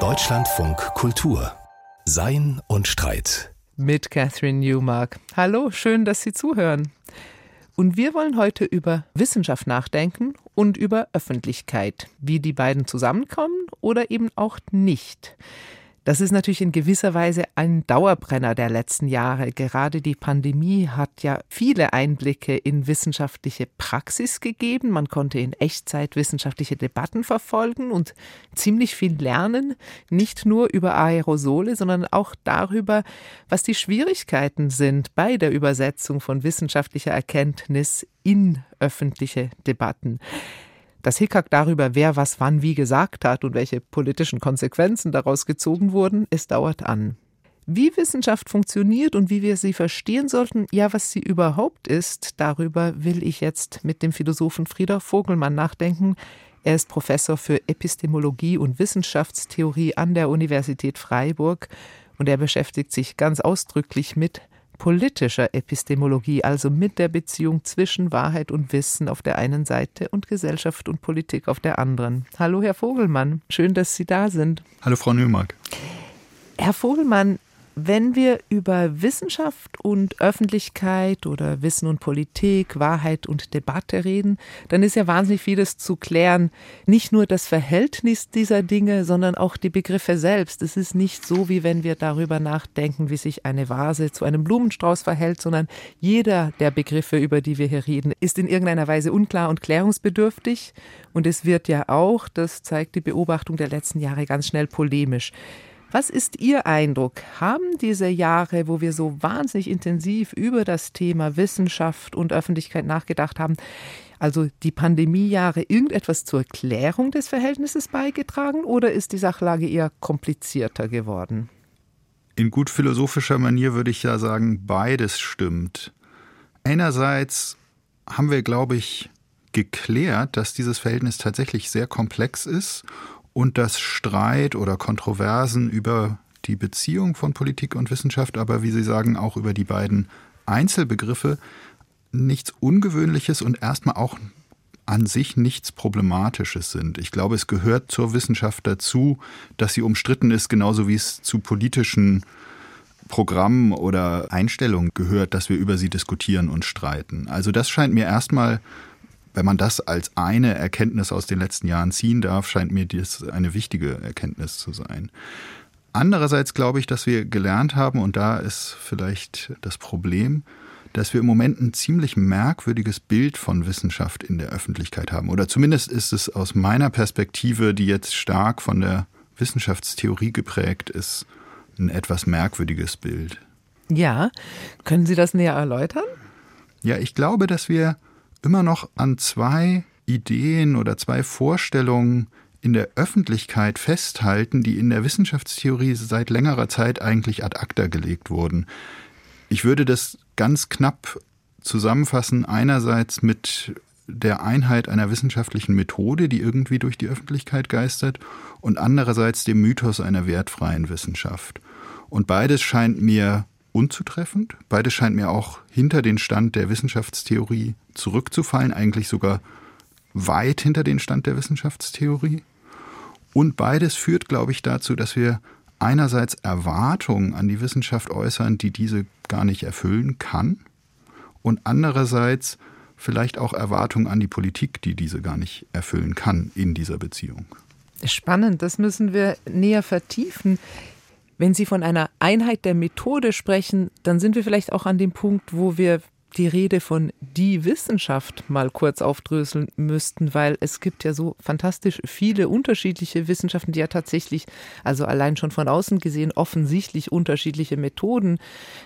Deutschlandfunk Kultur Sein und Streit mit Catherine Newmark. Hallo, schön, dass Sie zuhören. Und wir wollen heute über Wissenschaft nachdenken und über Öffentlichkeit, wie die beiden zusammenkommen oder eben auch nicht. Das ist natürlich in gewisser Weise ein Dauerbrenner der letzten Jahre. Gerade die Pandemie hat ja viele Einblicke in wissenschaftliche Praxis gegeben. Man konnte in Echtzeit wissenschaftliche Debatten verfolgen und ziemlich viel lernen, nicht nur über Aerosole, sondern auch darüber, was die Schwierigkeiten sind bei der Übersetzung von wissenschaftlicher Erkenntnis in öffentliche Debatten. Das Hickhack darüber, wer was wann wie gesagt hat und welche politischen Konsequenzen daraus gezogen wurden, es dauert an. Wie Wissenschaft funktioniert und wie wir sie verstehen sollten, ja, was sie überhaupt ist, darüber will ich jetzt mit dem Philosophen Frieder Vogelmann nachdenken. Er ist Professor für Epistemologie und Wissenschaftstheorie an der Universität Freiburg und er beschäftigt sich ganz ausdrücklich mit politischer Epistemologie, also mit der Beziehung zwischen Wahrheit und Wissen auf der einen Seite und Gesellschaft und Politik auf der anderen. Hallo, Herr Vogelmann, schön, dass Sie da sind. Hallo, Frau Nümark. Herr Vogelmann, wenn wir über Wissenschaft und Öffentlichkeit oder Wissen und Politik, Wahrheit und Debatte reden, dann ist ja wahnsinnig vieles zu klären. Nicht nur das Verhältnis dieser Dinge, sondern auch die Begriffe selbst. Es ist nicht so, wie wenn wir darüber nachdenken, wie sich eine Vase zu einem Blumenstrauß verhält, sondern jeder der Begriffe, über die wir hier reden, ist in irgendeiner Weise unklar und klärungsbedürftig. Und es wird ja auch, das zeigt die Beobachtung der letzten Jahre, ganz schnell polemisch. Was ist Ihr Eindruck? Haben diese Jahre, wo wir so wahnsinnig intensiv über das Thema Wissenschaft und Öffentlichkeit nachgedacht haben, also die Pandemiejahre, irgendetwas zur Klärung des Verhältnisses beigetragen oder ist die Sachlage eher komplizierter geworden? In gut philosophischer Manier würde ich ja sagen, beides stimmt. Einerseits haben wir, glaube ich, geklärt, dass dieses Verhältnis tatsächlich sehr komplex ist und dass Streit oder Kontroversen über die Beziehung von Politik und Wissenschaft, aber wie Sie sagen, auch über die beiden Einzelbegriffe nichts Ungewöhnliches und erstmal auch an sich nichts Problematisches sind. Ich glaube, es gehört zur Wissenschaft dazu, dass sie umstritten ist, genauso wie es zu politischen Programmen oder Einstellungen gehört, dass wir über sie diskutieren und streiten. Also das scheint mir erstmal wenn man das als eine Erkenntnis aus den letzten Jahren ziehen darf, scheint mir das eine wichtige Erkenntnis zu sein. Andererseits glaube ich, dass wir gelernt haben, und da ist vielleicht das Problem, dass wir im Moment ein ziemlich merkwürdiges Bild von Wissenschaft in der Öffentlichkeit haben. Oder zumindest ist es aus meiner Perspektive, die jetzt stark von der Wissenschaftstheorie geprägt ist, ein etwas merkwürdiges Bild. Ja, können Sie das näher erläutern? Ja, ich glaube, dass wir immer noch an zwei Ideen oder zwei Vorstellungen in der Öffentlichkeit festhalten, die in der Wissenschaftstheorie seit längerer Zeit eigentlich ad acta gelegt wurden. Ich würde das ganz knapp zusammenfassen, einerseits mit der Einheit einer wissenschaftlichen Methode, die irgendwie durch die Öffentlichkeit geistert, und andererseits dem Mythos einer wertfreien Wissenschaft. Und beides scheint mir unzutreffend. Beides scheint mir auch hinter den Stand der Wissenschaftstheorie zurückzufallen, eigentlich sogar weit hinter den Stand der Wissenschaftstheorie. Und beides führt, glaube ich, dazu, dass wir einerseits Erwartungen an die Wissenschaft äußern, die diese gar nicht erfüllen kann, und andererseits vielleicht auch Erwartungen an die Politik, die diese gar nicht erfüllen kann in dieser Beziehung. Spannend, das müssen wir näher vertiefen. Wenn Sie von einer Einheit der Methode sprechen, dann sind wir vielleicht auch an dem Punkt, wo wir die Rede von die Wissenschaft mal kurz aufdröseln müssten, weil es gibt ja so fantastisch viele unterschiedliche Wissenschaften, die ja tatsächlich, also allein schon von außen gesehen, offensichtlich unterschiedliche Methoden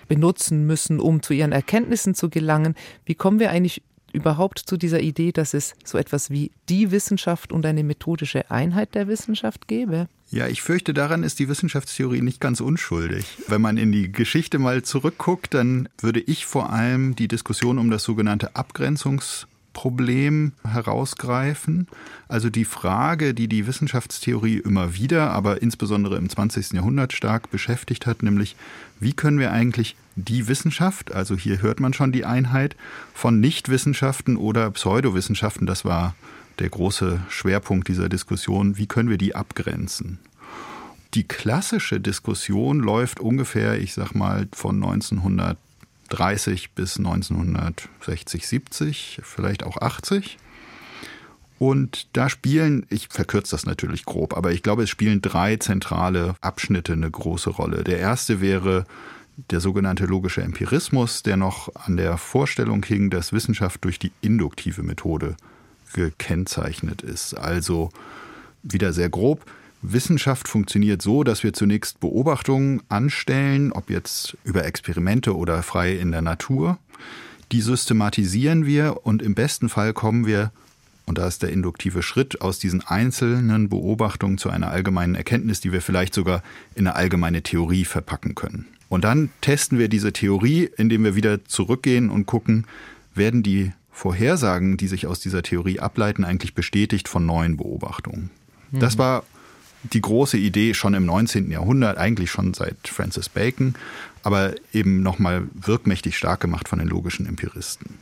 benutzen müssen, um zu ihren Erkenntnissen zu gelangen. Wie kommen wir eigentlich überhaupt zu dieser Idee, dass es so etwas wie die Wissenschaft und eine methodische Einheit der Wissenschaft gäbe? Ja, ich fürchte, daran ist die Wissenschaftstheorie nicht ganz unschuldig. Wenn man in die Geschichte mal zurückguckt, dann würde ich vor allem die Diskussion um das sogenannte Abgrenzungs Problem herausgreifen. Also die Frage, die die Wissenschaftstheorie immer wieder, aber insbesondere im 20. Jahrhundert stark beschäftigt hat, nämlich wie können wir eigentlich die Wissenschaft, also hier hört man schon die Einheit, von Nichtwissenschaften oder Pseudowissenschaften, das war der große Schwerpunkt dieser Diskussion, wie können wir die abgrenzen? Die klassische Diskussion läuft ungefähr, ich sag mal, von 1930 bis 1960, 70, vielleicht auch 80. Und da spielen, ich verkürze das natürlich grob, aber ich glaube, es spielen drei zentrale Abschnitte eine große Rolle. Der erste wäre der sogenannte logische Empirismus, der noch an der Vorstellung hing, dass Wissenschaft durch die induktive Methode gekennzeichnet ist. Also wieder sehr grob. Wissenschaft funktioniert so, dass wir zunächst Beobachtungen anstellen, ob jetzt über Experimente oder frei in der Natur. Die systematisieren wir und im besten Fall kommen wir und da ist der induktive Schritt aus diesen einzelnen Beobachtungen zu einer allgemeinen Erkenntnis, die wir vielleicht sogar in eine allgemeine Theorie verpacken können. Und dann testen wir diese Theorie, indem wir wieder zurückgehen und gucken, werden die Vorhersagen, die sich aus dieser Theorie ableiten, eigentlich bestätigt von neuen Beobachtungen. Mhm. Das war die große Idee schon im 19. Jahrhundert, eigentlich schon seit Francis Bacon, aber eben nochmal wirkmächtig stark gemacht von den logischen Empiristen.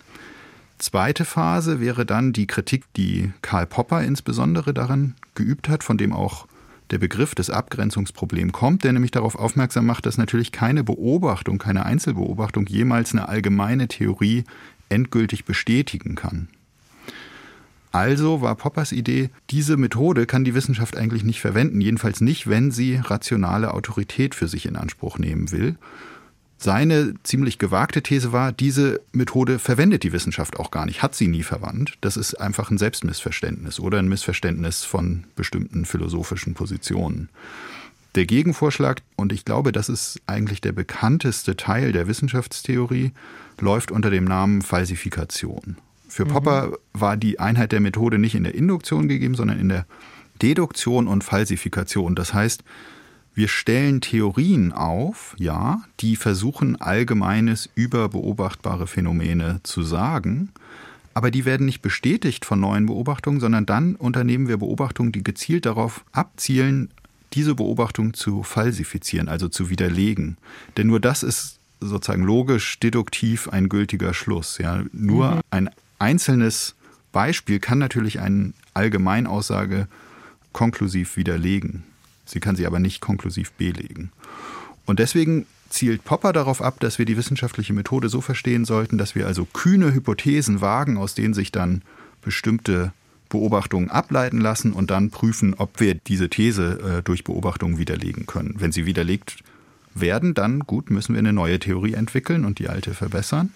Zweite Phase wäre dann die Kritik, die Karl Popper insbesondere daran geübt hat, von dem auch der Begriff des Abgrenzungsproblems kommt, der nämlich darauf aufmerksam macht, dass natürlich keine Beobachtung, keine Einzelbeobachtung jemals eine allgemeine Theorie endgültig bestätigen kann. Also war Poppers Idee, diese Methode kann die Wissenschaft eigentlich nicht verwenden, jedenfalls nicht, wenn sie rationale Autorität für sich in Anspruch nehmen will seine ziemlich gewagte These war, diese Methode verwendet die Wissenschaft auch gar nicht, hat sie nie verwandt. Das ist einfach ein Selbstmissverständnis oder ein Missverständnis von bestimmten philosophischen Positionen. Der Gegenvorschlag, und ich glaube, das ist eigentlich der bekannteste Teil der Wissenschaftstheorie, läuft unter dem Namen Falsifikation. Für mhm. Popper war die Einheit der Methode nicht in der Induktion gegeben, sondern in der Deduktion und Falsifikation. Das heißt, wir stellen Theorien auf, ja, die versuchen Allgemeines über beobachtbare Phänomene zu sagen, aber die werden nicht bestätigt von neuen Beobachtungen, sondern dann unternehmen wir Beobachtungen, die gezielt darauf abzielen, diese Beobachtung zu falsifizieren, also zu widerlegen. Denn nur das ist sozusagen logisch, deduktiv ein gültiger Schluss. Ja. Nur mhm. ein einzelnes Beispiel kann natürlich eine Allgemeinaussage konklusiv widerlegen. Sie kann sie aber nicht konklusiv belegen. Und deswegen zielt Popper darauf ab, dass wir die wissenschaftliche Methode so verstehen sollten, dass wir also kühne Hypothesen wagen, aus denen sich dann bestimmte Beobachtungen ableiten lassen und dann prüfen, ob wir diese These äh, durch Beobachtungen widerlegen können. Wenn sie widerlegt werden, dann gut, müssen wir eine neue Theorie entwickeln und die alte verbessern.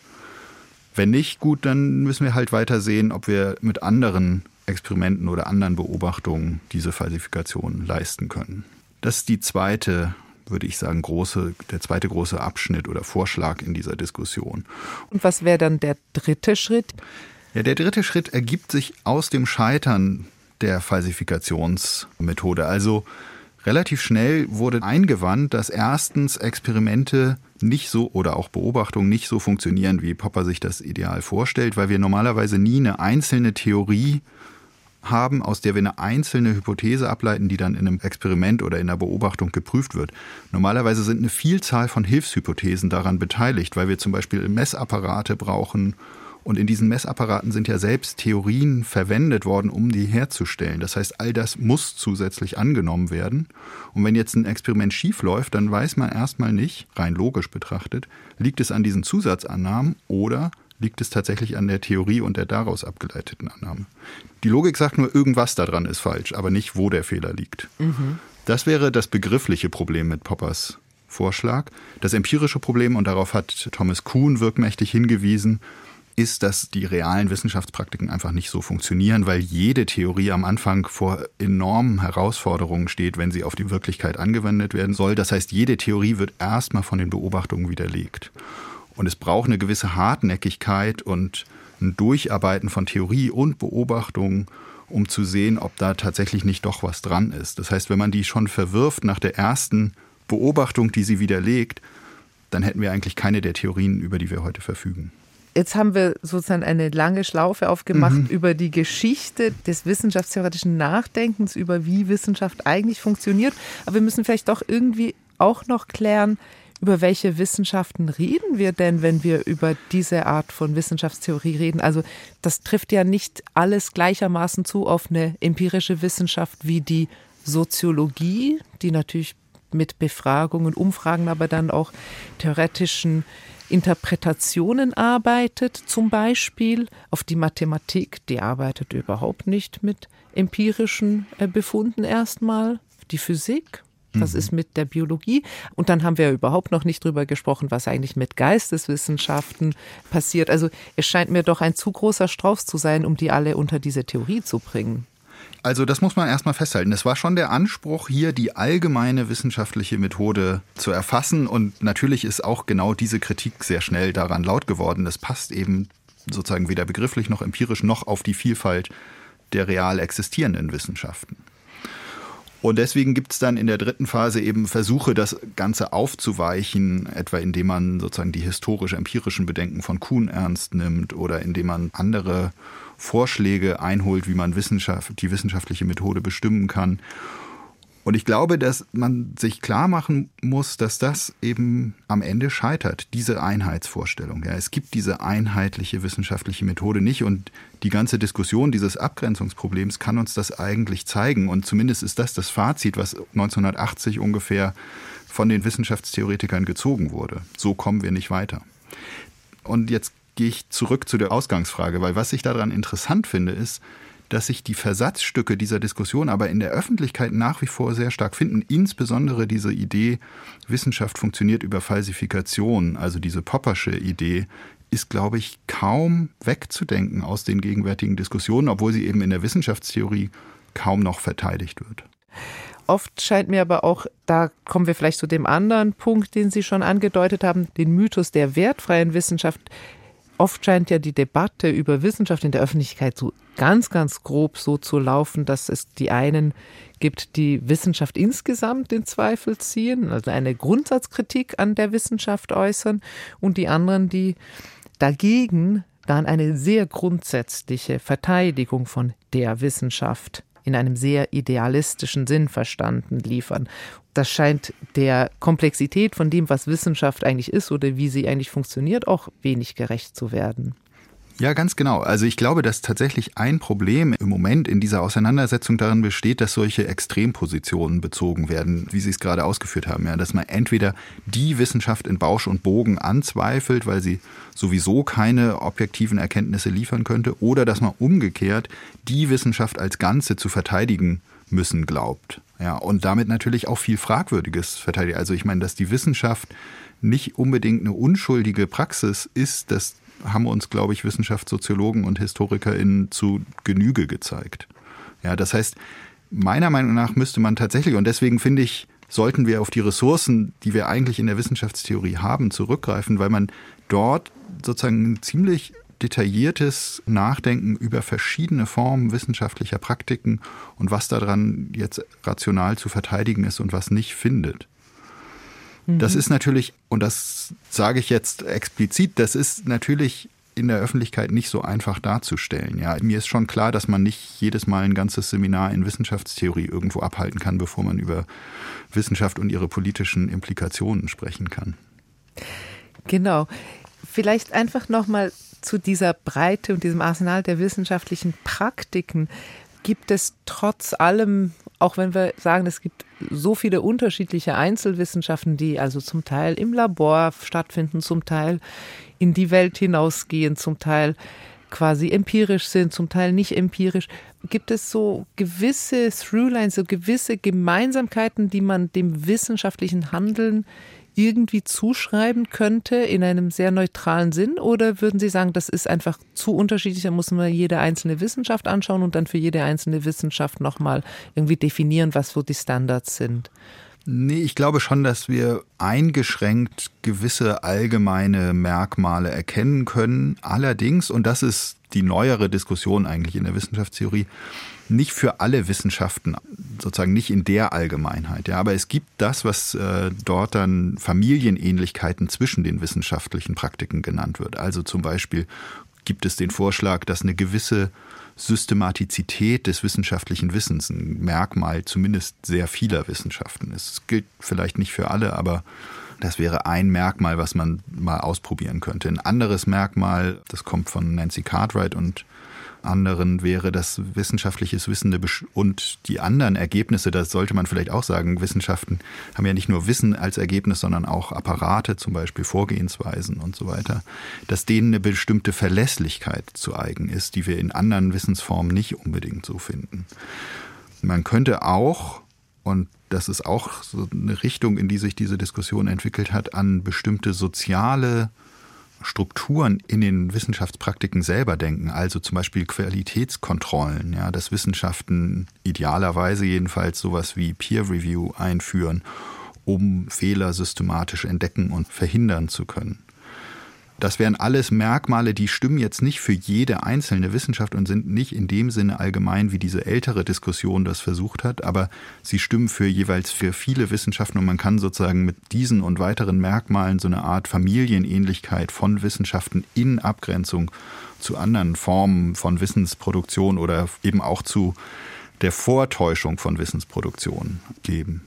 Wenn nicht, gut, dann müssen wir halt weiter sehen, ob wir mit anderen Experimenten oder anderen Beobachtungen diese Falsifikation leisten können. Das ist die zweite, würde ich sagen, große, der zweite große Abschnitt oder Vorschlag in dieser Diskussion. Und was wäre dann der dritte Schritt? Ja, der dritte Schritt ergibt sich aus dem Scheitern der Falsifikationsmethode. Also relativ schnell wurde eingewandt, dass erstens Experimente nicht so oder auch Beobachtungen nicht so funktionieren, wie Popper sich das ideal vorstellt, weil wir normalerweise nie eine einzelne Theorie haben, aus der wir eine einzelne Hypothese ableiten, die dann in einem Experiment oder in einer Beobachtung geprüft wird. Normalerweise sind eine Vielzahl von Hilfshypothesen daran beteiligt, weil wir zum Beispiel Messapparate brauchen. Und in diesen Messapparaten sind ja selbst Theorien verwendet worden, um die herzustellen. Das heißt, all das muss zusätzlich angenommen werden. Und wenn jetzt ein Experiment schief läuft, dann weiß man erstmal nicht, rein logisch betrachtet, liegt es an diesen Zusatzannahmen oder liegt es tatsächlich an der Theorie und der daraus abgeleiteten Annahme. Die Logik sagt nur, irgendwas daran ist falsch, aber nicht, wo der Fehler liegt. Mhm. Das wäre das begriffliche Problem mit Poppers Vorschlag. Das empirische Problem, und darauf hat Thomas Kuhn wirkmächtig hingewiesen, ist, dass die realen Wissenschaftspraktiken einfach nicht so funktionieren, weil jede Theorie am Anfang vor enormen Herausforderungen steht, wenn sie auf die Wirklichkeit angewendet werden soll. Das heißt, jede Theorie wird erstmal von den Beobachtungen widerlegt. Und es braucht eine gewisse Hartnäckigkeit und ein Durcharbeiten von Theorie und Beobachtung, um zu sehen, ob da tatsächlich nicht doch was dran ist. Das heißt, wenn man die schon verwirft nach der ersten Beobachtung, die sie widerlegt, dann hätten wir eigentlich keine der Theorien, über die wir heute verfügen. Jetzt haben wir sozusagen eine lange Schlaufe aufgemacht mhm. über die Geschichte des wissenschaftstheoretischen Nachdenkens, über wie Wissenschaft eigentlich funktioniert. Aber wir müssen vielleicht doch irgendwie auch noch klären, über welche Wissenschaften reden wir denn, wenn wir über diese Art von Wissenschaftstheorie reden? Also das trifft ja nicht alles gleichermaßen zu auf eine empirische Wissenschaft wie die Soziologie, die natürlich mit Befragungen, Umfragen, aber dann auch theoretischen Interpretationen arbeitet, zum Beispiel auf die Mathematik, die arbeitet überhaupt nicht mit empirischen äh, Befunden erstmal, die Physik. Was mhm. ist mit der Biologie? Und dann haben wir überhaupt noch nicht drüber gesprochen, was eigentlich mit Geisteswissenschaften passiert. Also es scheint mir doch ein zu großer Strauß zu sein, um die alle unter diese Theorie zu bringen. Also das muss man erstmal festhalten. Es war schon der Anspruch, hier die allgemeine wissenschaftliche Methode zu erfassen. Und natürlich ist auch genau diese Kritik sehr schnell daran laut geworden. Es passt eben sozusagen weder begrifflich noch empirisch noch auf die Vielfalt der real existierenden Wissenschaften. Und deswegen gibt es dann in der dritten Phase eben Versuche, das Ganze aufzuweichen, etwa indem man sozusagen die historisch-empirischen Bedenken von Kuhn ernst nimmt oder indem man andere Vorschläge einholt, wie man Wissenschaft, die wissenschaftliche Methode bestimmen kann. Und ich glaube, dass man sich klar machen muss, dass das eben am Ende scheitert, diese Einheitsvorstellung. Ja, es gibt diese einheitliche wissenschaftliche Methode nicht und die ganze Diskussion dieses Abgrenzungsproblems kann uns das eigentlich zeigen. Und zumindest ist das das Fazit, was 1980 ungefähr von den Wissenschaftstheoretikern gezogen wurde. So kommen wir nicht weiter. Und jetzt gehe ich zurück zu der Ausgangsfrage, weil was ich daran interessant finde, ist, dass sich die Versatzstücke dieser Diskussion aber in der Öffentlichkeit nach wie vor sehr stark finden. Insbesondere diese Idee, Wissenschaft funktioniert über Falsifikation, also diese Poppersche Idee, ist, glaube ich, kaum wegzudenken aus den gegenwärtigen Diskussionen, obwohl sie eben in der Wissenschaftstheorie kaum noch verteidigt wird. Oft scheint mir aber auch, da kommen wir vielleicht zu dem anderen Punkt, den Sie schon angedeutet haben, den Mythos der wertfreien Wissenschaft oft scheint ja die Debatte über Wissenschaft in der Öffentlichkeit so ganz, ganz grob so zu laufen, dass es die einen gibt, die Wissenschaft insgesamt in Zweifel ziehen, also eine Grundsatzkritik an der Wissenschaft äußern, und die anderen, die dagegen dann eine sehr grundsätzliche Verteidigung von der Wissenschaft in einem sehr idealistischen Sinn verstanden liefern. Das scheint der Komplexität von dem, was Wissenschaft eigentlich ist oder wie sie eigentlich funktioniert, auch wenig gerecht zu werden. Ja, ganz genau. Also ich glaube, dass tatsächlich ein Problem im Moment in dieser Auseinandersetzung darin besteht, dass solche Extrempositionen bezogen werden, wie Sie es gerade ausgeführt haben. Ja, dass man entweder die Wissenschaft in Bausch und Bogen anzweifelt, weil sie sowieso keine objektiven Erkenntnisse liefern könnte, oder dass man umgekehrt die Wissenschaft als Ganze zu verteidigen müssen glaubt. Ja, und damit natürlich auch viel Fragwürdiges verteidigt. Also ich meine, dass die Wissenschaft nicht unbedingt eine unschuldige Praxis ist, das haben uns, glaube ich, Wissenschaftssoziologen und HistorikerInnen zu Genüge gezeigt. Ja, das heißt, meiner Meinung nach müsste man tatsächlich, und deswegen finde ich, sollten wir auf die Ressourcen, die wir eigentlich in der Wissenschaftstheorie haben, zurückgreifen, weil man dort sozusagen ein ziemlich detailliertes Nachdenken über verschiedene Formen wissenschaftlicher Praktiken und was daran jetzt rational zu verteidigen ist und was nicht findet. Das mhm. ist natürlich, und das sage ich jetzt explizit, das ist natürlich in der Öffentlichkeit nicht so einfach darzustellen. Ja, mir ist schon klar, dass man nicht jedes Mal ein ganzes Seminar in Wissenschaftstheorie irgendwo abhalten kann, bevor man über Wissenschaft und ihre politischen Implikationen sprechen kann. Genau. Vielleicht einfach noch mal zu dieser Breite und diesem Arsenal der wissenschaftlichen Praktiken. Gibt es trotz allem, auch wenn wir sagen, es gibt so viele unterschiedliche Einzelwissenschaften, die also zum Teil im Labor stattfinden, zum Teil in die Welt hinausgehen, zum Teil quasi empirisch sind, zum Teil nicht empirisch. Gibt es so gewisse Throughlines, so gewisse Gemeinsamkeiten, die man dem wissenschaftlichen Handeln irgendwie zuschreiben könnte in einem sehr neutralen Sinn? Oder würden Sie sagen, das ist einfach zu unterschiedlich, da muss man jede einzelne Wissenschaft anschauen und dann für jede einzelne Wissenschaft nochmal irgendwie definieren, was so die Standards sind? Nee, ich glaube schon, dass wir eingeschränkt gewisse allgemeine Merkmale erkennen können. Allerdings, und das ist die neuere Diskussion eigentlich in der Wissenschaftstheorie, nicht für alle Wissenschaften, sozusagen nicht in der Allgemeinheit. Ja, aber es gibt das, was äh, dort dann Familienähnlichkeiten zwischen den wissenschaftlichen Praktiken genannt wird. Also zum Beispiel gibt es den Vorschlag, dass eine gewisse Systematizität des wissenschaftlichen Wissens ein Merkmal zumindest sehr vieler Wissenschaften ist. Es gilt vielleicht nicht für alle, aber Das wäre ein Merkmal, was man mal ausprobieren könnte. Ein anderes Merkmal, das kommt von Nancy Cartwright und anderen wäre das wissenschaftliches Wissen und die anderen Ergebnisse, das sollte man vielleicht auch sagen, Wissenschaften haben ja nicht nur Wissen als Ergebnis, sondern auch Apparate, zum Beispiel Vorgehensweisen und so weiter, dass denen eine bestimmte Verlässlichkeit zu eigen ist, die wir in anderen Wissensformen nicht unbedingt so finden. Man könnte auch, und das ist auch so eine Richtung, in die sich diese Diskussion entwickelt hat, an bestimmte soziale Strukturen in den Wissenschaftspraktiken selber denken, also zum Beispiel Qualitätskontrollen, ja, dass Wissenschaften idealerweise jedenfalls sowas wie Peer Review einführen, um Fehler systematisch entdecken und verhindern zu können. Das wären alles Merkmale, die stimmen jetzt nicht für jede einzelne Wissenschaft und sind nicht in dem Sinne allgemein, wie diese ältere Diskussion das versucht hat, aber sie stimmen für jeweils für viele Wissenschaften und man kann sozusagen mit diesen und weiteren Merkmalen so eine Art Familienähnlichkeit von Wissenschaften in Abgrenzung zu anderen Formen von Wissensproduktion oder eben auch zu der Vortäuschung von Wissensproduktion geben.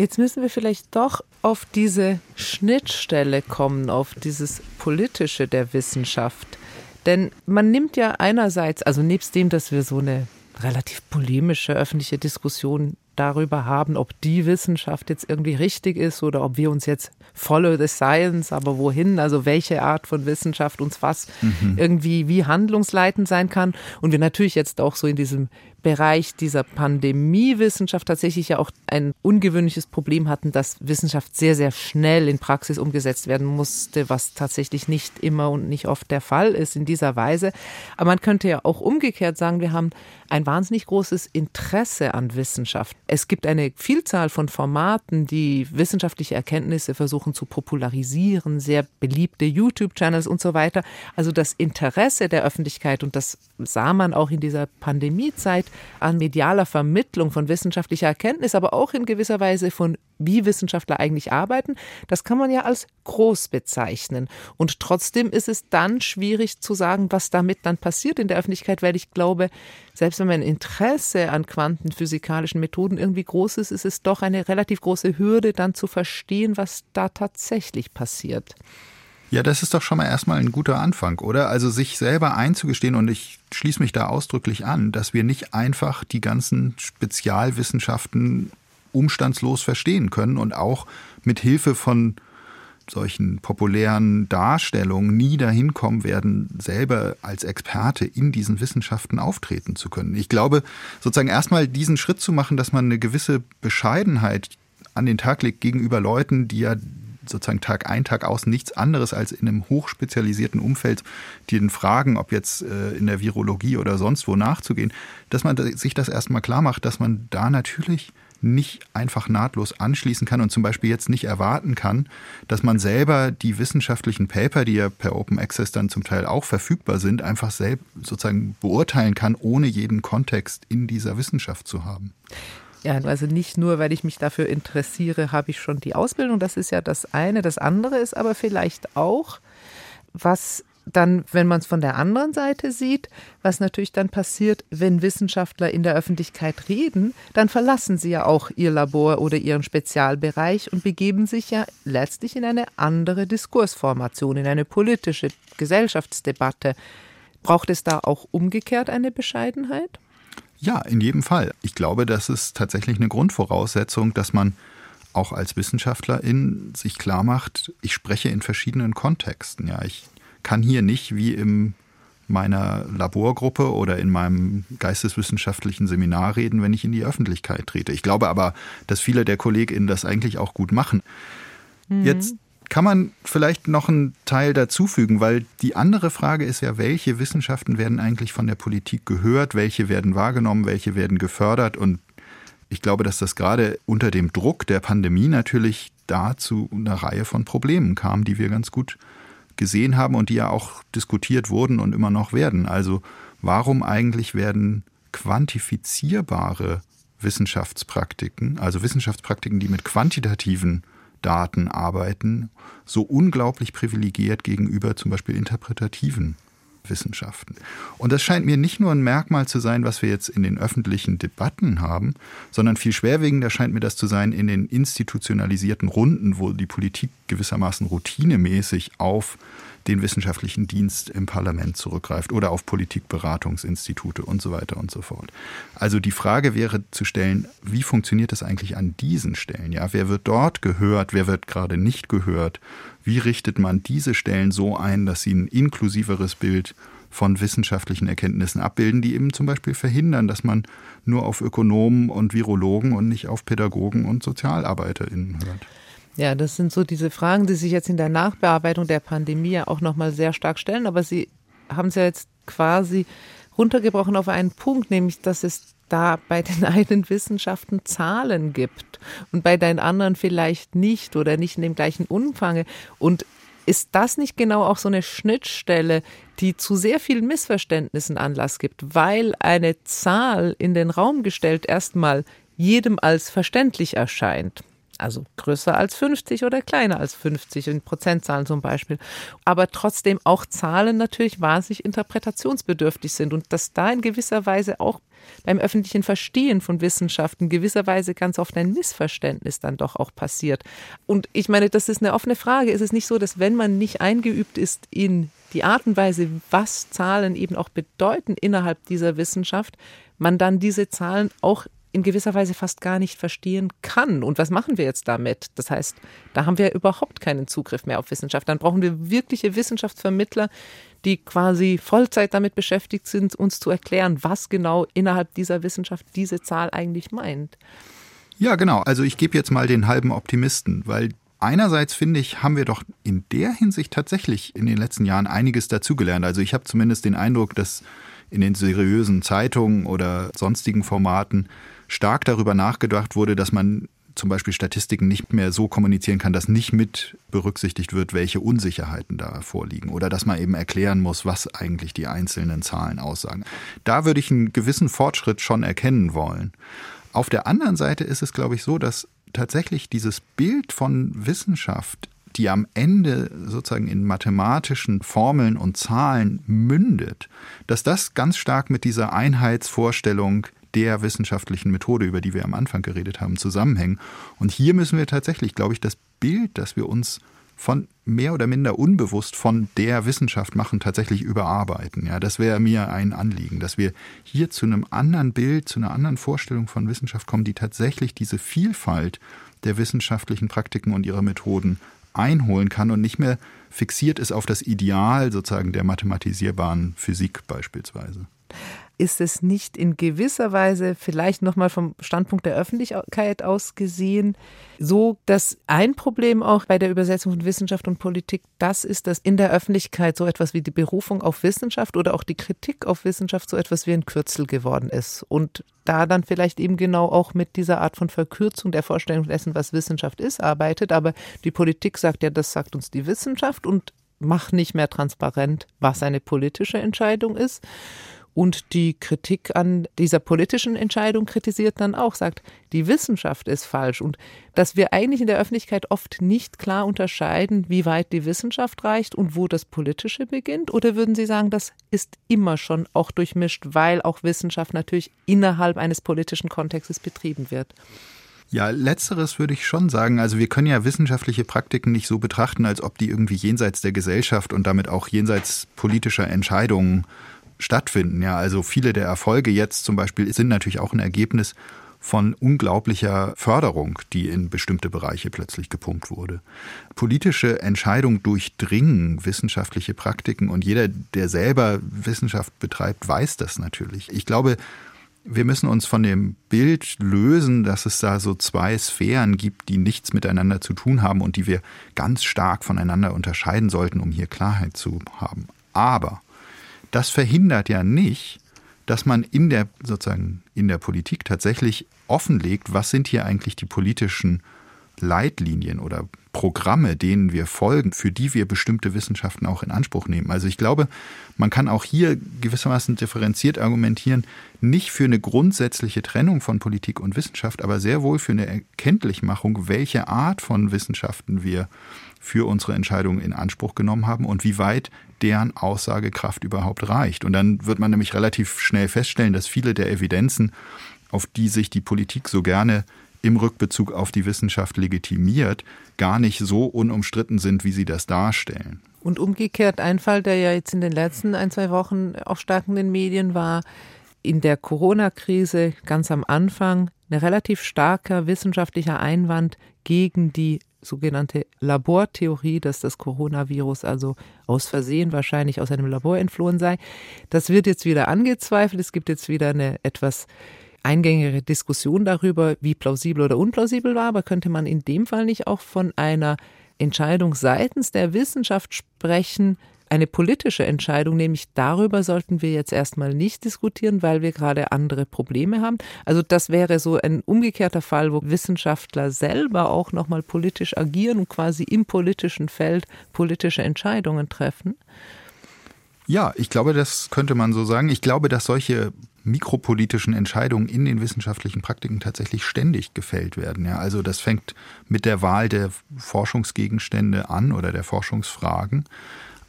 Jetzt müssen wir vielleicht doch auf diese Schnittstelle kommen, auf dieses Politische der Wissenschaft. Denn man nimmt ja einerseits, also nebst dem, dass wir so eine relativ polemische öffentliche Diskussion darüber haben, ob die Wissenschaft jetzt irgendwie richtig ist oder ob wir uns jetzt follow the science, aber wohin, also welche Art von Wissenschaft uns was mhm. irgendwie wie handlungsleitend sein kann. Und wir natürlich jetzt auch so in diesem Bereich dieser Pandemiewissenschaft tatsächlich ja auch ein ungewöhnliches Problem hatten, dass Wissenschaft sehr, sehr schnell in Praxis umgesetzt werden musste, was tatsächlich nicht immer und nicht oft der Fall ist in dieser Weise. Aber man könnte ja auch umgekehrt sagen, wir haben ein wahnsinnig großes Interesse an Wissenschaft. Es gibt eine Vielzahl von Formaten, die wissenschaftliche Erkenntnisse versuchen zu popularisieren, sehr beliebte YouTube-Channels und so weiter. Also das Interesse der Öffentlichkeit, und das sah man auch in dieser Pandemiezeit, an medialer Vermittlung von wissenschaftlicher Erkenntnis, aber auch in gewisser Weise von wie Wissenschaftler eigentlich arbeiten, das kann man ja als groß bezeichnen. Und trotzdem ist es dann schwierig zu sagen, was damit dann passiert in der Öffentlichkeit, weil ich glaube, selbst wenn mein Interesse an quantenphysikalischen Methoden irgendwie groß ist, ist es doch eine relativ große Hürde, dann zu verstehen, was da tatsächlich passiert. Ja, das ist doch schon mal erstmal ein guter Anfang, oder? Also sich selber einzugestehen, und ich schließe mich da ausdrücklich an, dass wir nicht einfach die ganzen Spezialwissenschaften umstandslos verstehen können und auch mit Hilfe von solchen populären Darstellungen nie dahin kommen werden, selber als Experte in diesen Wissenschaften auftreten zu können. Ich glaube, sozusagen erstmal diesen Schritt zu machen, dass man eine gewisse Bescheidenheit an den Tag legt gegenüber Leuten, die ja sozusagen Tag ein, Tag aus nichts anderes als in einem hochspezialisierten Umfeld, den fragen, ob jetzt äh, in der Virologie oder sonst wo nachzugehen, dass man sich das erstmal klar macht, dass man da natürlich nicht einfach nahtlos anschließen kann und zum Beispiel jetzt nicht erwarten kann, dass man selber die wissenschaftlichen Paper, die ja per Open Access dann zum Teil auch verfügbar sind, einfach selbst sozusagen beurteilen kann, ohne jeden Kontext in dieser Wissenschaft zu haben. Ja, also nicht nur, weil ich mich dafür interessiere, habe ich schon die Ausbildung. Das ist ja das eine. Das andere ist aber vielleicht auch, was dann, wenn man es von der anderen Seite sieht, was natürlich dann passiert, wenn Wissenschaftler in der Öffentlichkeit reden, dann verlassen sie ja auch ihr Labor oder ihren Spezialbereich und begeben sich ja letztlich in eine andere Diskursformation, in eine politische Gesellschaftsdebatte. Braucht es da auch umgekehrt eine Bescheidenheit? Ja, in jedem Fall. Ich glaube, das ist tatsächlich eine Grundvoraussetzung, dass man auch als Wissenschaftlerin sich klar macht, ich spreche in verschiedenen Kontexten. Ja, ich kann hier nicht wie in meiner Laborgruppe oder in meinem geisteswissenschaftlichen Seminar reden, wenn ich in die Öffentlichkeit trete. Ich glaube aber, dass viele der KollegInnen das eigentlich auch gut machen. Mhm. Jetzt kann man vielleicht noch einen Teil dazufügen, weil die andere Frage ist ja, welche Wissenschaften werden eigentlich von der Politik gehört, welche werden wahrgenommen, welche werden gefördert? Und ich glaube, dass das gerade unter dem Druck der Pandemie natürlich dazu eine Reihe von Problemen kam, die wir ganz gut gesehen haben und die ja auch diskutiert wurden und immer noch werden. Also warum eigentlich werden quantifizierbare Wissenschaftspraktiken, also Wissenschaftspraktiken, die mit quantitativen Daten arbeiten, so unglaublich privilegiert gegenüber zum Beispiel interpretativen Wissenschaften. Und das scheint mir nicht nur ein Merkmal zu sein, was wir jetzt in den öffentlichen Debatten haben, sondern viel schwerwiegender scheint mir das zu sein in den institutionalisierten Runden, wo die Politik gewissermaßen routinemäßig auf den wissenschaftlichen Dienst im Parlament zurückgreift oder auf Politikberatungsinstitute und so weiter und so fort. Also die Frage wäre zu stellen, wie funktioniert das eigentlich an diesen Stellen? Ja, wer wird dort gehört, wer wird gerade nicht gehört? Wie richtet man diese Stellen so ein, dass sie ein inklusiveres Bild von wissenschaftlichen Erkenntnissen abbilden, die eben zum Beispiel verhindern, dass man nur auf Ökonomen und Virologen und nicht auf Pädagogen und SozialarbeiterInnen hört. Ja, das sind so diese Fragen, die sich jetzt in der Nachbearbeitung der Pandemie ja auch nochmal sehr stark stellen. Aber Sie haben es ja jetzt quasi runtergebrochen auf einen Punkt, nämlich, dass es da bei den einen Wissenschaften Zahlen gibt und bei den anderen vielleicht nicht oder nicht in dem gleichen Umfang. Und ist das nicht genau auch so eine Schnittstelle, die zu sehr vielen Missverständnissen Anlass gibt, weil eine Zahl in den Raum gestellt erstmal jedem als verständlich erscheint? Also größer als 50 oder kleiner als 50 in Prozentzahlen zum Beispiel. Aber trotzdem auch Zahlen natürlich wahnsinnig interpretationsbedürftig sind und dass da in gewisser Weise auch beim öffentlichen Verstehen von Wissenschaften gewisserweise ganz oft ein Missverständnis dann doch auch passiert. Und ich meine, das ist eine offene Frage. Ist es nicht so, dass wenn man nicht eingeübt ist in die Art und Weise, was Zahlen eben auch bedeuten innerhalb dieser Wissenschaft, man dann diese Zahlen auch in gewisser Weise fast gar nicht verstehen kann. Und was machen wir jetzt damit? Das heißt, da haben wir überhaupt keinen Zugriff mehr auf Wissenschaft. Dann brauchen wir wirkliche Wissenschaftsvermittler, die quasi Vollzeit damit beschäftigt sind, uns zu erklären, was genau innerhalb dieser Wissenschaft diese Zahl eigentlich meint. Ja, genau. Also ich gebe jetzt mal den halben Optimisten, weil einerseits finde ich, haben wir doch in der Hinsicht tatsächlich in den letzten Jahren einiges dazugelernt. Also ich habe zumindest den Eindruck, dass in den seriösen Zeitungen oder sonstigen Formaten stark darüber nachgedacht wurde, dass man zum Beispiel Statistiken nicht mehr so kommunizieren kann, dass nicht mit berücksichtigt wird, welche Unsicherheiten da vorliegen oder dass man eben erklären muss, was eigentlich die einzelnen Zahlen aussagen. Da würde ich einen gewissen Fortschritt schon erkennen wollen. Auf der anderen Seite ist es, glaube ich, so, dass tatsächlich dieses Bild von Wissenschaft die am Ende sozusagen in mathematischen Formeln und Zahlen mündet, dass das ganz stark mit dieser Einheitsvorstellung der wissenschaftlichen Methode, über die wir am Anfang geredet haben, zusammenhängen. Und hier müssen wir tatsächlich, glaube ich, das Bild, das wir uns von mehr oder minder unbewusst von der Wissenschaft machen, tatsächlich überarbeiten. Ja, das wäre mir ein Anliegen, dass wir hier zu einem anderen Bild, zu einer anderen Vorstellung von Wissenschaft kommen, die tatsächlich diese Vielfalt der wissenschaftlichen Praktiken und ihrer Methoden einholen kann und nicht mehr fixiert ist auf das Ideal sozusagen der mathematisierbaren Physik beispielsweise ist es nicht in gewisser Weise vielleicht nochmal vom Standpunkt der Öffentlichkeit aus gesehen so, dass ein Problem auch bei der Übersetzung von Wissenschaft und Politik das ist, dass in der Öffentlichkeit so etwas wie die Berufung auf Wissenschaft oder auch die Kritik auf Wissenschaft so etwas wie ein Kürzel geworden ist und da dann vielleicht eben genau auch mit dieser Art von Verkürzung der Vorstellung dessen, was Wissenschaft ist, arbeitet. Aber die Politik sagt ja, das sagt uns die Wissenschaft und macht nicht mehr transparent, was eine politische Entscheidung ist und die Kritik an dieser politischen Entscheidung kritisiert dann auch, sagt, die Wissenschaft ist falsch und dass wir eigentlich in der Öffentlichkeit oft nicht klar unterscheiden, wie weit die Wissenschaft reicht und wo das Politische beginnt? Oder würden Sie sagen, das ist immer schon auch durchmischt, weil auch Wissenschaft natürlich innerhalb eines politischen Kontextes betrieben wird? Ja, letzteres würde ich schon sagen. Also wir können ja wissenschaftliche Praktiken nicht so betrachten, als ob die irgendwie jenseits der Gesellschaft und damit auch jenseits politischer Entscheidungen stattfinden. Ja, also viele der Erfolge jetzt zum Beispiel sind natürlich auch ein Ergebnis von unglaublicher Förderung, die in bestimmte Bereiche plötzlich gepumpt wurde. Politische Entscheidungen durchdringen wissenschaftliche Praktiken und jeder, der selber Wissenschaft betreibt, weiß das natürlich. Ich glaube, wir müssen uns von dem Bild lösen, dass es da so zwei Sphären gibt, die nichts miteinander zu tun haben und die wir ganz stark voneinander unterscheiden sollten, um hier Klarheit zu haben. Aber das verhindert ja nicht, dass man in der sozusagen in der Politik tatsächlich offenlegt, was sind hier eigentlich die politischen Leitlinien oder Programme, denen wir folgen, für die wir bestimmte Wissenschaften auch in Anspruch nehmen. Also ich glaube, man kann auch hier gewissermaßen differenziert argumentieren, nicht für eine grundsätzliche Trennung von Politik und Wissenschaft, aber sehr wohl für eine Erkenntlichmachung, welche Art von Wissenschaften wir für unsere Entscheidungen in Anspruch genommen haben und wie weit deren Aussagekraft überhaupt reicht. Und dann wird man nämlich relativ schnell feststellen, dass viele der Evidenzen, auf die sich die Politik so gerne im Rückbezug auf die Wissenschaft legitimiert, gar nicht so unumstritten sind, wie sie das darstellen. Und umgekehrt ein Fall, der ja jetzt in den letzten ein, zwei Wochen auch stark in den Medien war, in der Corona-Krise ganz am Anfang ein relativ starker wissenschaftlicher Einwand gegen die sogenannte Labortheorie, dass das Coronavirus also aus Versehen wahrscheinlich aus einem Labor entflohen sei. Das wird jetzt wieder angezweifelt. Es gibt jetzt wieder eine etwas eingängige Diskussion darüber, wie plausibel oder unplausibel war, aber könnte man in dem Fall nicht auch von einer Entscheidung seitens der Wissenschaft sprechen, eine politische Entscheidung, nämlich darüber sollten wir jetzt erstmal nicht diskutieren, weil wir gerade andere Probleme haben. Also das wäre so ein umgekehrter Fall, wo Wissenschaftler selber auch nochmal politisch agieren und quasi im politischen Feld politische Entscheidungen treffen. Ja, ich glaube, das könnte man so sagen. Ich glaube, dass solche mikropolitischen Entscheidungen in den wissenschaftlichen Praktiken tatsächlich ständig gefällt werden. Ja, also das fängt mit der Wahl der Forschungsgegenstände an oder der Forschungsfragen.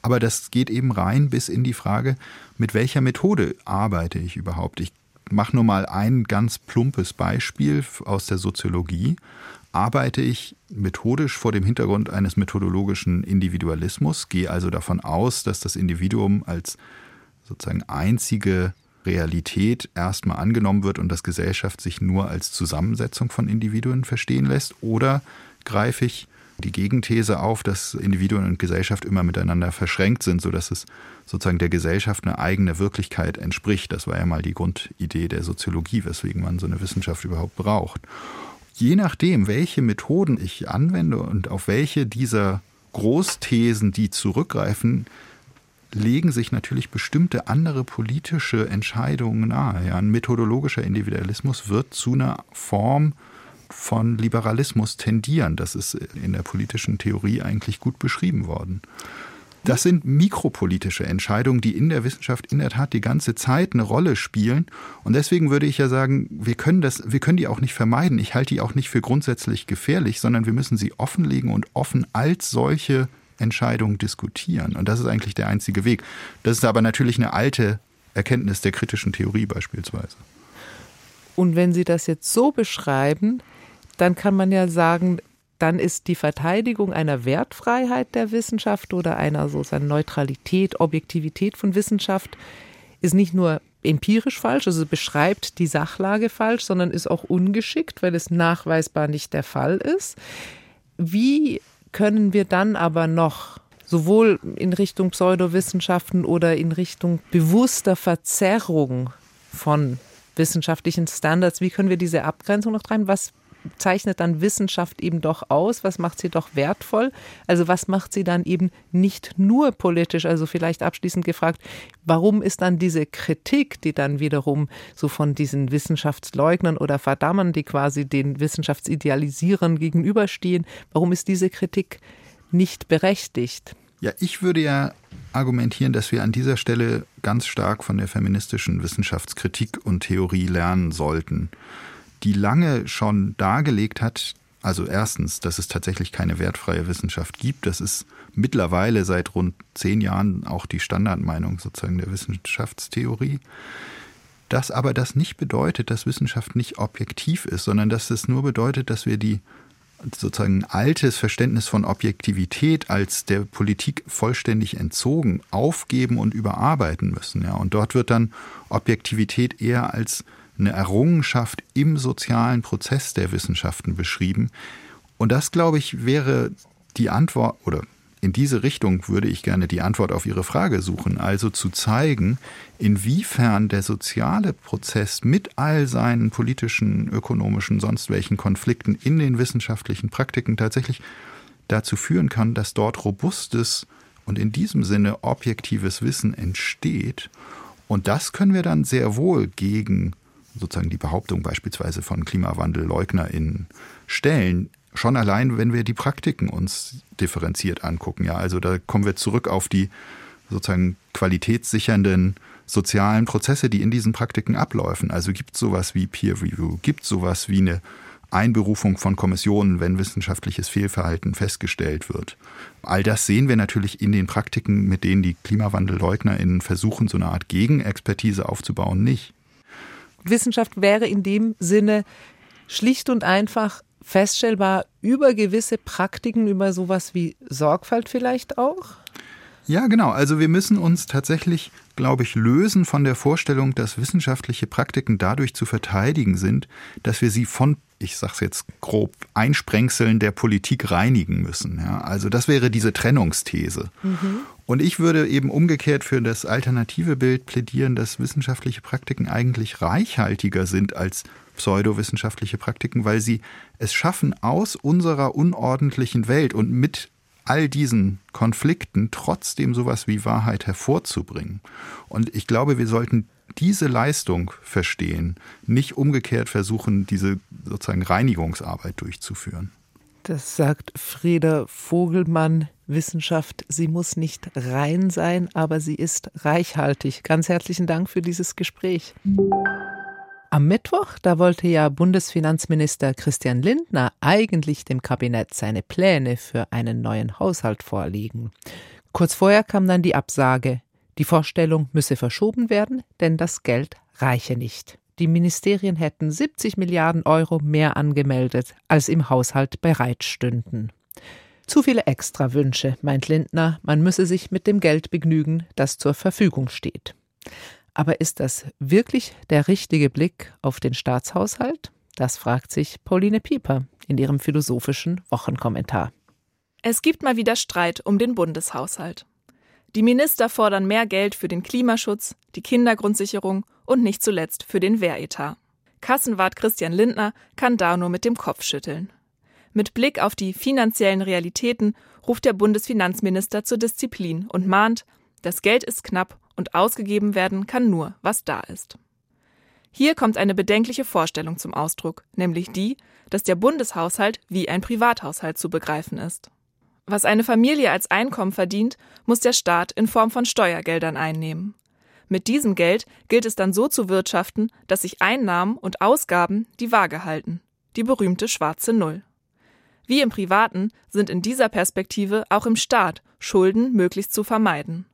Aber das geht eben rein bis in die Frage, mit welcher Methode arbeite ich überhaupt? Ich mache nur mal ein ganz plumpes Beispiel aus der Soziologie. Arbeite ich methodisch vor dem Hintergrund eines methodologischen Individualismus, gehe also davon aus, dass das Individuum als sozusagen einzige Realität erstmal angenommen wird und dass Gesellschaft sich nur als Zusammensetzung von Individuen verstehen lässt? Oder greife ich die Gegenthese auf, dass Individuen und Gesellschaft immer miteinander verschränkt sind, sodass es sozusagen der Gesellschaft eine eigene Wirklichkeit entspricht. Das war ja mal die Grundidee der Soziologie, weswegen man so eine Wissenschaft überhaupt braucht. Je nachdem, welche Methoden ich anwende und auf welche dieser Großthesen, die zurückgreifen, legen sich natürlich bestimmte andere politische Entscheidungen nahe. Ja, ein methodologischer Individualismus wird zu einer Form von Liberalismus tendieren. Das ist in der politischen Theorie eigentlich gut beschrieben worden. Das sind mikropolitische Entscheidungen, die in der Wissenschaft in der Tat die ganze Zeit eine Rolle spielen. Und deswegen würde ich ja sagen, wir können das, wir können die auch nicht vermeiden. Ich halte die auch nicht für grundsätzlich gefährlich, sondern wir müssen sie offenlegen und offen als solche Entscheidungen diskutieren. Und das ist eigentlich der einzige Weg. Das ist aber natürlich eine alte Erkenntnis der kritischen Theorie beispielsweise. Und wenn Sie das jetzt so beschreiben, dann kann man ja sagen, dann ist die Verteidigung einer Wertfreiheit der Wissenschaft oder einer sozusagen Neutralität, Objektivität von Wissenschaft ist nicht nur empirisch falsch, also beschreibt die Sachlage falsch, sondern ist auch ungeschickt, weil es nachweisbar nicht der Fall ist. Wie können wir dann aber noch sowohl in Richtung Pseudowissenschaften oder in Richtung bewusster Verzerrung von wissenschaftlichen Standards, wie können wir diese Abgrenzung noch treiben? Was zeichnet dann Wissenschaft eben doch aus? Was macht sie doch wertvoll? Also was macht sie dann eben nicht nur politisch? Also vielleicht abschließend gefragt, warum ist dann diese Kritik, die dann wiederum so von diesen Wissenschaftsleugnern oder Verdammern, die quasi den Wissenschaftsidealisierern gegenüberstehen, warum ist diese Kritik nicht berechtigt? Ja, ich würde ja argumentieren, dass wir an dieser Stelle ganz stark von der feministischen Wissenschaftskritik und Theorie lernen sollten die lange schon dargelegt hat, also erstens, dass es tatsächlich keine wertfreie Wissenschaft gibt. Das ist mittlerweile seit rund zehn Jahren auch die Standardmeinung sozusagen der Wissenschaftstheorie. Dass aber das nicht bedeutet, dass Wissenschaft nicht objektiv ist, sondern dass es nur bedeutet, dass wir die sozusagen altes Verständnis von Objektivität als der Politik vollständig entzogen aufgeben und überarbeiten müssen. Ja, und dort wird dann Objektivität eher als eine Errungenschaft im sozialen Prozess der Wissenschaften beschrieben. Und das, glaube ich, wäre die Antwort, oder in diese Richtung würde ich gerne die Antwort auf Ihre Frage suchen, also zu zeigen, inwiefern der soziale Prozess mit all seinen politischen, ökonomischen, sonst welchen Konflikten in den wissenschaftlichen Praktiken tatsächlich dazu führen kann, dass dort robustes und in diesem Sinne objektives Wissen entsteht. Und das können wir dann sehr wohl gegen sozusagen die Behauptung beispielsweise von KlimawandellleugnerInnen stellen, schon allein, wenn wir die Praktiken uns differenziert angucken. Ja, also da kommen wir zurück auf die sozusagen qualitätssichernden sozialen Prozesse, die in diesen Praktiken abläufen. Also gibt es sowas wie Peer Review, gibt es sowas wie eine Einberufung von Kommissionen, wenn wissenschaftliches Fehlverhalten festgestellt wird. All das sehen wir natürlich in den Praktiken, mit denen die KlimawandelleugnerInnen versuchen, so eine Art Gegenexpertise aufzubauen, nicht. Wissenschaft wäre in dem Sinne schlicht und einfach feststellbar über gewisse Praktiken, über sowas wie Sorgfalt vielleicht auch? Ja, genau. Also wir müssen uns tatsächlich, glaube ich, lösen von der Vorstellung, dass wissenschaftliche Praktiken dadurch zu verteidigen sind, dass wir sie von, ich sage es jetzt grob, Einsprengseln der Politik reinigen müssen. Ja, also das wäre diese Trennungsthese. Mhm. Und ich würde eben umgekehrt für das alternative Bild plädieren, dass wissenschaftliche Praktiken eigentlich reichhaltiger sind als pseudowissenschaftliche Praktiken, weil sie es schaffen, aus unserer unordentlichen Welt und mit all diesen Konflikten trotzdem sowas wie Wahrheit hervorzubringen. Und ich glaube, wir sollten diese Leistung verstehen, nicht umgekehrt versuchen, diese sozusagen Reinigungsarbeit durchzuführen. Das sagt Frieda Vogelmann. Wissenschaft, sie muss nicht rein sein, aber sie ist reichhaltig. Ganz herzlichen Dank für dieses Gespräch. Am Mittwoch, da wollte ja Bundesfinanzminister Christian Lindner eigentlich dem Kabinett seine Pläne für einen neuen Haushalt vorlegen. Kurz vorher kam dann die Absage. Die Vorstellung müsse verschoben werden, denn das Geld reiche nicht. Die Ministerien hätten 70 Milliarden Euro mehr angemeldet, als im Haushalt bereitstünden. Zu viele Extrawünsche, meint Lindner, man müsse sich mit dem Geld begnügen, das zur Verfügung steht. Aber ist das wirklich der richtige Blick auf den Staatshaushalt? Das fragt sich Pauline Pieper in ihrem philosophischen Wochenkommentar. Es gibt mal wieder Streit um den Bundeshaushalt. Die Minister fordern mehr Geld für den Klimaschutz, die Kindergrundsicherung und nicht zuletzt für den Wehretat. Kassenwart Christian Lindner kann da nur mit dem Kopf schütteln. Mit Blick auf die finanziellen Realitäten ruft der Bundesfinanzminister zur Disziplin und mahnt, das Geld ist knapp und ausgegeben werden kann nur, was da ist. Hier kommt eine bedenkliche Vorstellung zum Ausdruck, nämlich die, dass der Bundeshaushalt wie ein Privathaushalt zu begreifen ist. Was eine Familie als Einkommen verdient, muss der Staat in Form von Steuergeldern einnehmen. Mit diesem Geld gilt es dann so zu wirtschaften, dass sich Einnahmen und Ausgaben die Waage halten, die berühmte schwarze Null. Wie im Privaten sind in dieser Perspektive auch im Staat Schulden möglichst zu vermeiden.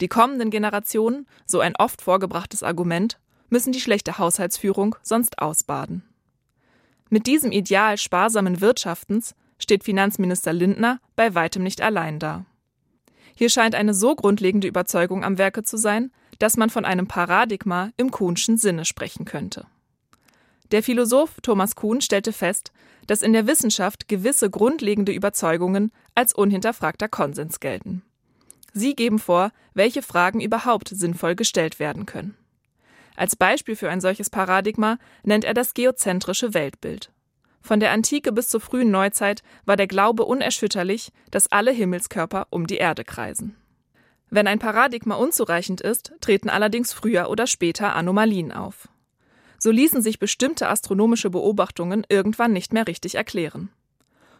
Die kommenden Generationen, so ein oft vorgebrachtes Argument, müssen die schlechte Haushaltsführung sonst ausbaden. Mit diesem Ideal sparsamen Wirtschaftens steht Finanzminister Lindner bei weitem nicht allein da. Hier scheint eine so grundlegende Überzeugung am Werke zu sein, dass man von einem Paradigma im Kuhnschen Sinne sprechen könnte. Der Philosoph Thomas Kuhn stellte fest, dass in der Wissenschaft gewisse grundlegende Überzeugungen als unhinterfragter Konsens gelten. Sie geben vor, welche Fragen überhaupt sinnvoll gestellt werden können. Als Beispiel für ein solches Paradigma nennt er das geozentrische Weltbild. Von der Antike bis zur frühen Neuzeit war der Glaube unerschütterlich, dass alle Himmelskörper um die Erde kreisen. Wenn ein Paradigma unzureichend ist, treten allerdings früher oder später Anomalien auf. So ließen sich bestimmte astronomische Beobachtungen irgendwann nicht mehr richtig erklären.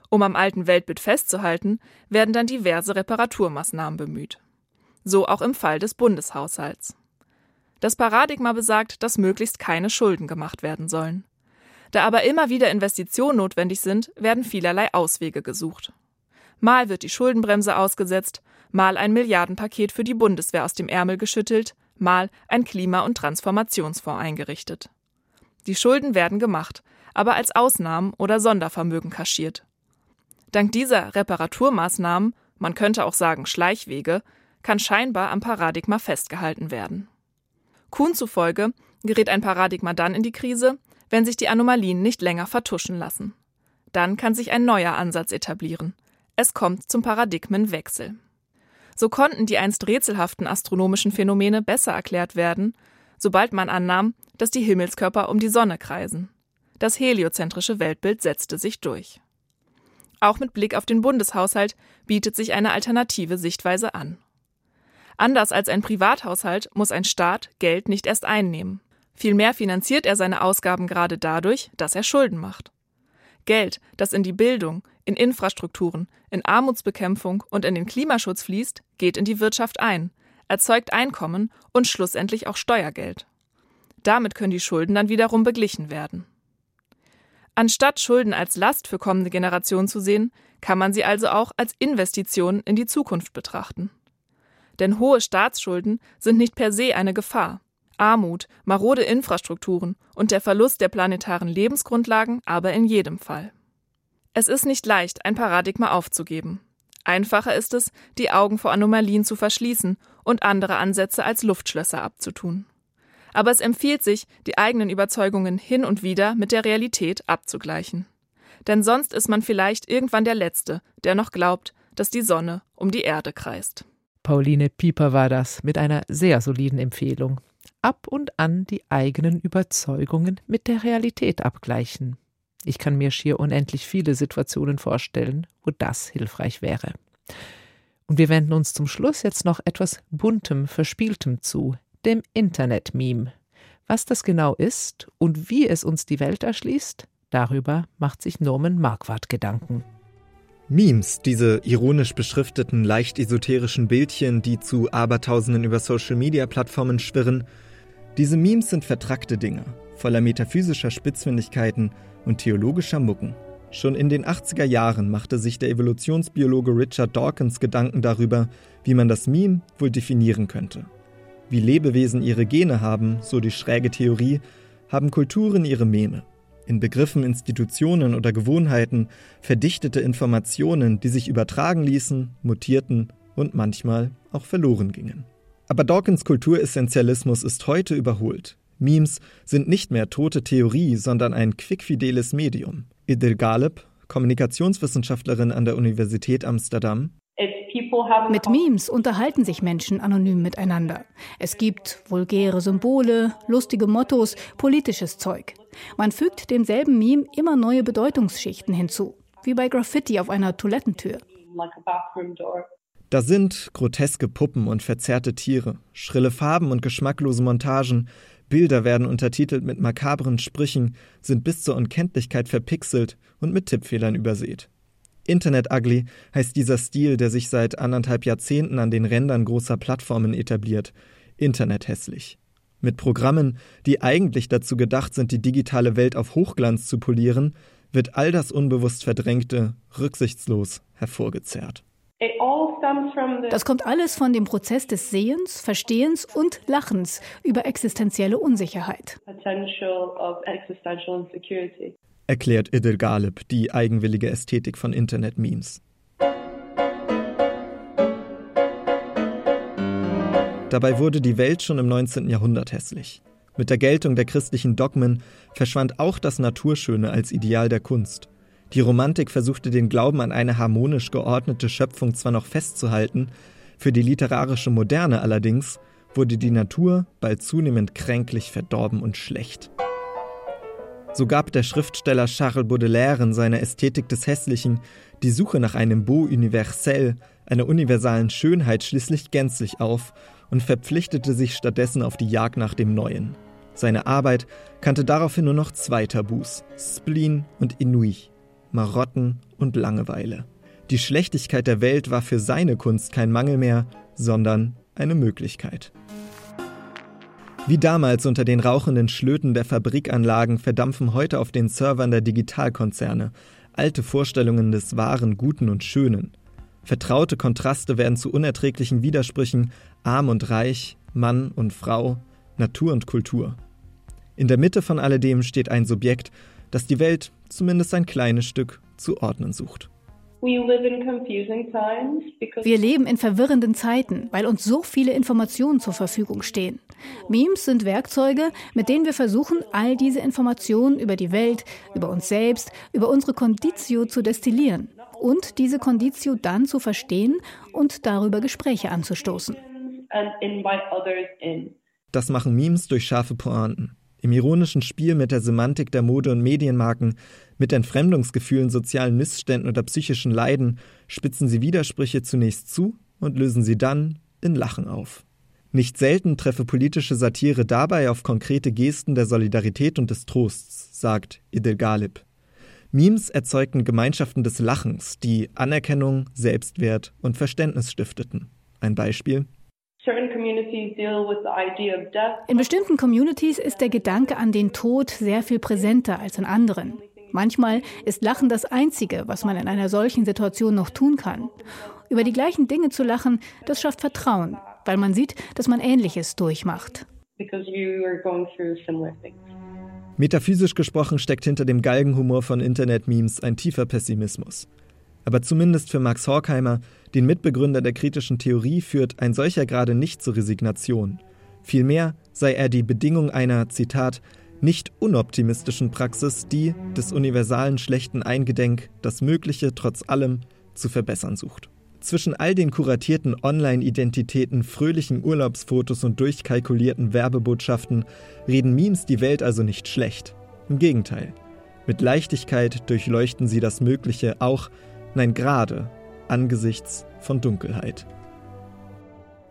Um am alten Weltbild festzuhalten, werden dann diverse Reparaturmaßnahmen bemüht. So auch im Fall des Bundeshaushalts. Das Paradigma besagt, dass möglichst keine Schulden gemacht werden sollen. Da aber immer wieder Investitionen notwendig sind, werden vielerlei Auswege gesucht. Mal wird die Schuldenbremse ausgesetzt, mal ein Milliardenpaket für die Bundeswehr aus dem Ärmel geschüttelt, mal ein Klima- und Transformationsfonds eingerichtet. Die Schulden werden gemacht, aber als Ausnahmen oder Sondervermögen kaschiert. Dank dieser Reparaturmaßnahmen, man könnte auch sagen Schleichwege, kann scheinbar am Paradigma festgehalten werden. Kuhn zufolge gerät ein Paradigma dann in die Krise, wenn sich die Anomalien nicht länger vertuschen lassen. Dann kann sich ein neuer Ansatz etablieren. Es kommt zum Paradigmenwechsel. So konnten die einst rätselhaften astronomischen Phänomene besser erklärt werden, sobald man annahm, dass die Himmelskörper um die Sonne kreisen. Das heliozentrische Weltbild setzte sich durch. Auch mit Blick auf den Bundeshaushalt bietet sich eine alternative Sichtweise an. Anders als ein Privathaushalt muss ein Staat Geld nicht erst einnehmen. Vielmehr finanziert er seine Ausgaben gerade dadurch, dass er Schulden macht. Geld, das in die Bildung, in Infrastrukturen, in Armutsbekämpfung und in den Klimaschutz fließt, geht in die Wirtschaft ein, erzeugt Einkommen und schlussendlich auch Steuergeld. Damit können die Schulden dann wiederum beglichen werden. Anstatt Schulden als Last für kommende Generationen zu sehen, kann man sie also auch als Investition in die Zukunft betrachten. Denn hohe Staatsschulden sind nicht per se eine Gefahr. Armut, marode Infrastrukturen und der Verlust der planetaren Lebensgrundlagen aber in jedem Fall. Es ist nicht leicht, ein Paradigma aufzugeben. Einfacher ist es, die Augen vor Anomalien zu verschließen und andere Ansätze als Luftschlösser abzutun. Aber es empfiehlt sich, die eigenen Überzeugungen hin und wieder mit der Realität abzugleichen. Denn sonst ist man vielleicht irgendwann der Letzte, der noch glaubt, dass die Sonne um die Erde kreist. Pauline Pieper war das mit einer sehr soliden Empfehlung. Ab und an die eigenen Überzeugungen mit der Realität abgleichen. Ich kann mir schier unendlich viele Situationen vorstellen, wo das hilfreich wäre. Und wir wenden uns zum Schluss jetzt noch etwas buntem, verspieltem zu, dem Internet-Meme. Was das genau ist und wie es uns die Welt erschließt, darüber macht sich Norman Marquardt Gedanken. Memes, diese ironisch beschrifteten, leicht esoterischen Bildchen, die zu Abertausenden über Social-Media-Plattformen schwirren, diese Memes sind vertrackte Dinge, voller metaphysischer Spitzfindigkeiten und theologischer Mucken. Schon in den 80er Jahren machte sich der Evolutionsbiologe Richard Dawkins Gedanken darüber, wie man das Meme wohl definieren könnte. Wie Lebewesen ihre Gene haben, so die schräge Theorie, haben Kulturen ihre Meme. In Begriffen, Institutionen oder Gewohnheiten verdichtete Informationen, die sich übertragen ließen, mutierten und manchmal auch verloren gingen. Aber Dawkins Kulturessentialismus ist heute überholt. Memes sind nicht mehr tote Theorie, sondern ein quickfideles Medium. Idil Galeb, Kommunikationswissenschaftlerin an der Universität Amsterdam. Mit Memes unterhalten sich Menschen anonym miteinander. Es gibt vulgäre Symbole, lustige Mottos, politisches Zeug. Man fügt demselben Meme immer neue Bedeutungsschichten hinzu, wie bei Graffiti auf einer Toilettentür. Da sind groteske Puppen und verzerrte Tiere, schrille Farben und geschmacklose Montagen, Bilder werden untertitelt mit makabren Sprüchen, sind bis zur Unkenntlichkeit verpixelt und mit Tippfehlern übersät. Internet Ugly heißt dieser Stil, der sich seit anderthalb Jahrzehnten an den Rändern großer Plattformen etabliert. Internet hässlich. Mit Programmen, die eigentlich dazu gedacht sind, die digitale Welt auf Hochglanz zu polieren, wird all das unbewusst Verdrängte rücksichtslos hervorgezerrt. Das kommt alles von dem Prozess des Sehens, Verstehens und Lachens über existenzielle Unsicherheit. Erklärt Idil Galib die eigenwillige Ästhetik von Internet-Memes. Dabei wurde die Welt schon im 19. Jahrhundert hässlich. Mit der Geltung der christlichen Dogmen verschwand auch das Naturschöne als Ideal der Kunst. Die Romantik versuchte den Glauben an eine harmonisch geordnete Schöpfung zwar noch festzuhalten, für die literarische Moderne allerdings wurde die Natur bald zunehmend kränklich verdorben und schlecht. So gab der Schriftsteller Charles Baudelaire in seiner Ästhetik des Hässlichen die Suche nach einem Beau universel, einer universalen Schönheit schließlich gänzlich auf und verpflichtete sich stattdessen auf die Jagd nach dem Neuen. Seine Arbeit kannte daraufhin nur noch zwei Tabus: Spleen und Ennui. Marotten und Langeweile. Die Schlechtigkeit der Welt war für seine Kunst kein Mangel mehr, sondern eine Möglichkeit. Wie damals unter den rauchenden Schlöten der Fabrikanlagen verdampfen heute auf den Servern der Digitalkonzerne alte Vorstellungen des Wahren, Guten und Schönen. Vertraute Kontraste werden zu unerträglichen Widersprüchen arm und reich, Mann und Frau, Natur und Kultur. In der Mitte von alledem steht ein Subjekt, das die Welt zumindest ein kleines Stück zu ordnen sucht. Wir leben in verwirrenden Zeiten, weil uns so viele Informationen zur Verfügung stehen. Memes sind Werkzeuge, mit denen wir versuchen, all diese Informationen über die Welt, über uns selbst, über unsere Conditio zu destillieren und diese Conditio dann zu verstehen und darüber Gespräche anzustoßen. Das machen Memes durch scharfe Pointen. Im ironischen Spiel mit der Semantik der Mode- und Medienmarken, mit Entfremdungsgefühlen, sozialen Missständen oder psychischen Leiden spitzen sie Widersprüche zunächst zu und lösen sie dann in Lachen auf. Nicht selten treffe politische Satire dabei auf konkrete Gesten der Solidarität und des Trosts, sagt Idil Galib. Memes erzeugten Gemeinschaften des Lachens, die Anerkennung, Selbstwert und Verständnis stifteten. Ein Beispiel in bestimmten Communities ist der Gedanke an den Tod sehr viel präsenter als in anderen. Manchmal ist Lachen das Einzige, was man in einer solchen Situation noch tun kann. Über die gleichen Dinge zu lachen, das schafft Vertrauen, weil man sieht, dass man Ähnliches durchmacht. because you are going through similar things. Metaphysisch gesprochen steckt hinter dem Galgenhumor von Internet-Memes ein tiefer Pessimismus. Aber zumindest für Max Horkheimer, den Mitbegründer der kritischen Theorie, führt ein solcher gerade nicht zur Resignation. Vielmehr sei er die Bedingung einer, Zitat, nicht unoptimistischen Praxis, die des universalen schlechten Eingedenk das Mögliche trotz allem zu verbessern sucht. Zwischen all den kuratierten Online-Identitäten, fröhlichen Urlaubsfotos und durchkalkulierten Werbebotschaften reden Memes die Welt also nicht schlecht. Im Gegenteil. Mit Leichtigkeit durchleuchten sie das Mögliche auch, nein gerade, angesichts von Dunkelheit.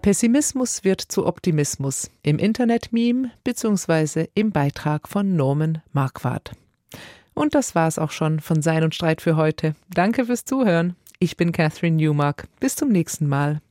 Pessimismus wird zu Optimismus im Internet-Meme bzw. im Beitrag von Norman Marquardt. Und das war's auch schon von Sein und Streit für heute. Danke fürs Zuhören. Ich bin Catherine Newmark. Bis zum nächsten Mal.